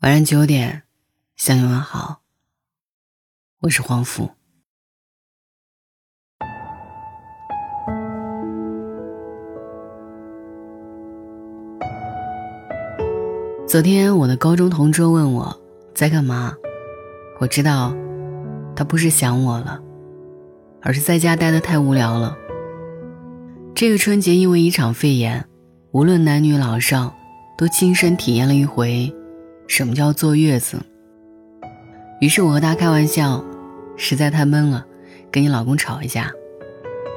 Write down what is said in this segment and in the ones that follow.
晚上九点，向你问好。我是黄甫。昨天我的高中同桌问我在干嘛，我知道，他不是想我了，而是在家待的太无聊了。这个春节因为一场肺炎，无论男女老少，都亲身体验了一回。什么叫坐月子？于是我和他开玩笑，实在太闷了，跟你老公吵一架。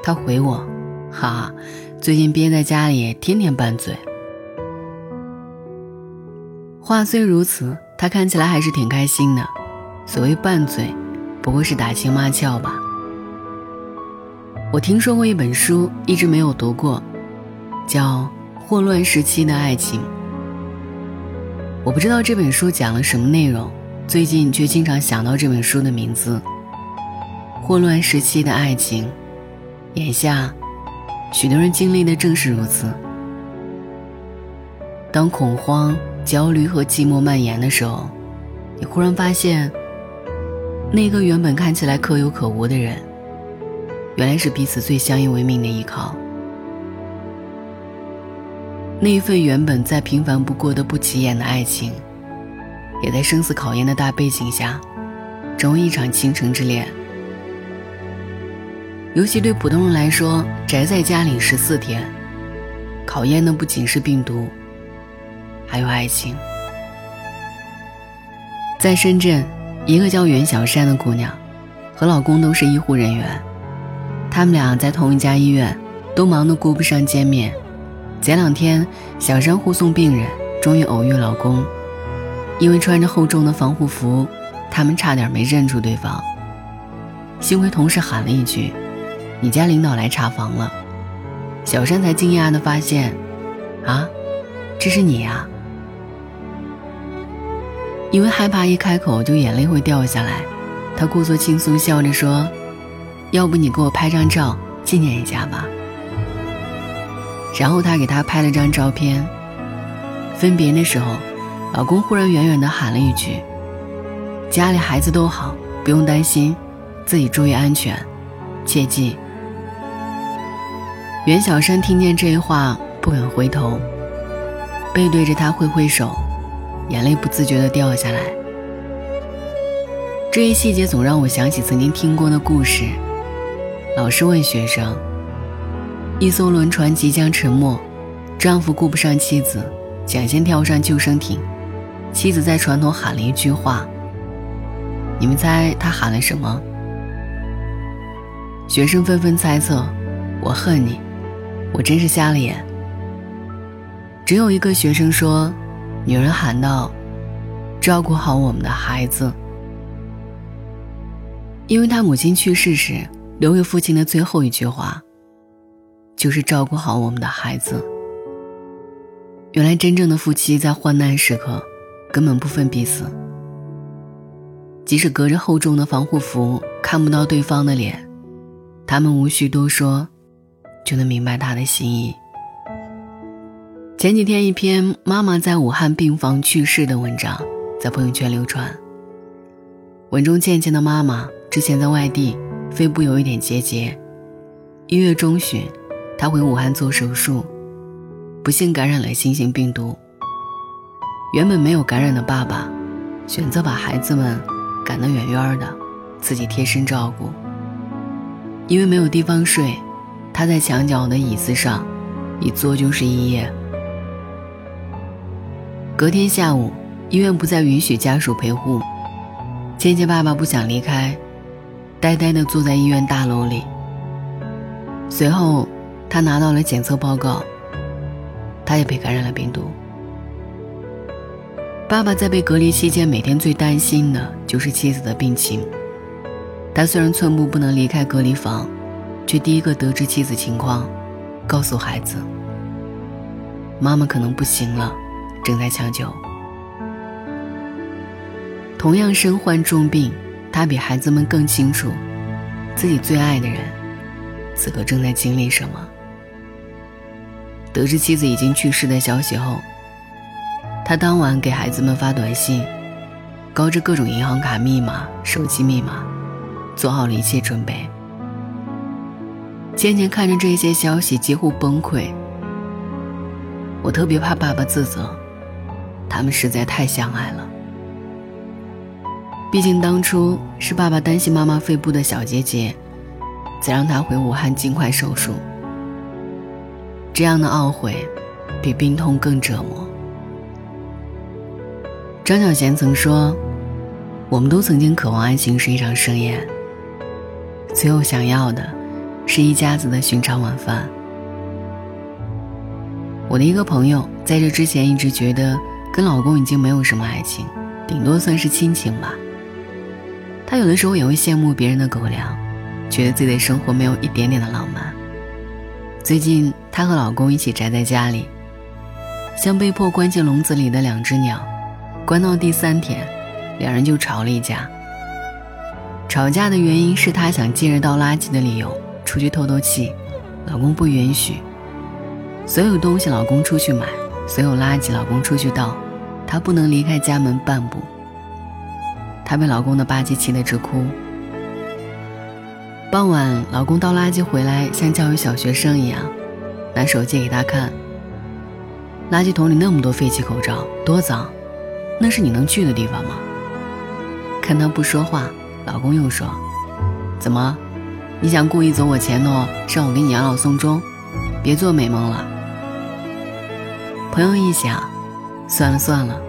他回我，哈，最近憋在家里，天天拌嘴。话虽如此，他看起来还是挺开心的。所谓拌嘴，不过是打情骂俏吧。我听说过一本书，一直没有读过，叫《霍乱时期的爱情》。我不知道这本书讲了什么内容，最近却经常想到这本书的名字。霍乱时期的爱情，眼下，许多人经历的正是如此。当恐慌、焦虑和寂寞蔓延的时候，你忽然发现，那个原本看起来可有可无的人，原来是彼此最相依为命的依靠。那一份原本再平凡不过的不起眼的爱情，也在生死考验的大背景下，成为一场倾城之恋。尤其对普通人来说，宅在家里十四天，考验的不仅是病毒，还有爱情。在深圳，一个叫袁小山的姑娘，和老公都是医护人员，他们俩在同一家医院，都忙得顾不上见面。前两天，小山护送病人，终于偶遇老公。因为穿着厚重的防护服，他们差点没认出对方。幸亏同事喊了一句：“你家领导来查房了。”小山才惊讶地发现：“啊，这是你呀！”因为害怕一开口就眼泪会掉下来，他故作轻松笑着说：“要不你给我拍张照，纪念一下吧。”然后他给她拍了张照片。分别的时候，老公忽然远远地喊了一句：“家里孩子都好，不用担心，自己注意安全，切记。”袁小山听见这话，不肯回头，背对着他挥挥手，眼泪不自觉地掉下来。这一细节总让我想起曾经听过的故事：老师问学生。一艘轮船即将沉没，丈夫顾不上妻子，抢先跳上救生艇。妻子在船头喊了一句话：“你们猜他喊了什么？”学生纷纷猜测：“我恨你，我真是瞎了眼。”只有一个学生说：“女人喊道，照顾好我们的孩子。”因为他母亲去世时留给父亲的最后一句话。就是照顾好我们的孩子。原来真正的夫妻在患难时刻，根本不分彼此。即使隔着厚重的防护服看不到对方的脸，他们无需多说，就能明白他的心意。前几天一篇妈妈在武汉病房去世的文章在朋友圈流传。文中倩倩的妈妈之前在外地，肺部有一点结节，一月中旬。他回武汉做手术，不幸感染了新型病毒。原本没有感染的爸爸，选择把孩子们赶得远远的，自己贴身照顾。因为没有地方睡，他在墙角的椅子上一坐就是一夜。隔天下午，医院不再允许家属陪护，倩倩爸爸不想离开，呆呆地坐在医院大楼里。随后。他拿到了检测报告，他也被感染了病毒。爸爸在被隔离期间，每天最担心的就是妻子的病情。他虽然寸步不能离开隔离房，却第一个得知妻子情况，告诉孩子：“妈妈可能不行了，正在抢救。”同样身患重病，他比孩子们更清楚，自己最爱的人，此刻正在经历什么。得知妻子已经去世的消息后，他当晚给孩子们发短信，告知各种银行卡密码、手机密码，做好了一切准备。渐渐看着这些消息，几乎崩溃。我特别怕爸爸自责，他们实在太相爱了。毕竟当初是爸爸担心妈妈肺部的小结节，才让她回武汉尽快手术。这样的懊悔，比病痛更折磨。张小娴曾说：“我们都曾经渴望爱情是一场盛宴，最后想要的，是一家子的寻常晚饭。”我的一个朋友在这之前一直觉得跟老公已经没有什么爱情，顶多算是亲情吧。她有的时候也会羡慕别人的狗粮，觉得自己的生活没有一点点的浪漫。最近她和老公一起宅在家里，像被迫关进笼子里的两只鸟，关到第三天，两人就吵了一架。吵架的原因是她想借着倒垃圾的理由出去透透气，老公不允许。所有东西老公出去买，所有垃圾老公出去倒，她不能离开家门半步。她被老公的霸气气得直哭。傍晚，老公倒垃圾回来，像教育小学生一样，拿手机给他看。垃圾桶里那么多废弃口罩，多脏，那是你能去的地方吗？看他不说话，老公又说：“怎么，你想故意走我前头，让我给你养老送终？别做美梦了。”朋友一想，算了算了，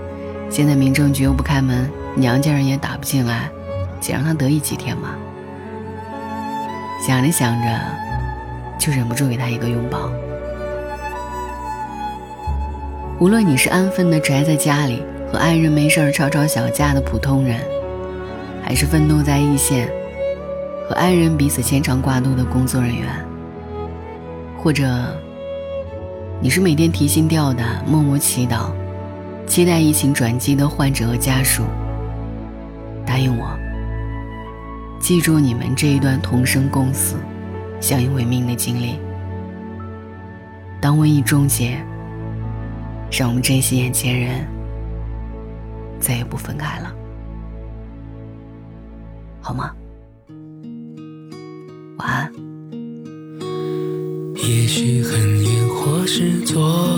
现在民政局又不开门，娘家人也打不进来，且让他得意几天吧。想着想着，就忍不住给他一个拥抱。无论你是安分的宅在家里和爱人没事儿吵吵小架的普通人，还是奋斗在一线和爱人彼此牵肠挂肚的工作人员，或者。你是每天提心吊胆、默默祈祷、期待疫情转机的患者和家属。答应我，记住你们这一段同生共死、相依为命的经历。当瘟疫终结，让我们珍惜眼前人，再也不分开了，好吗？晚安。也许很远，或是昨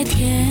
每天。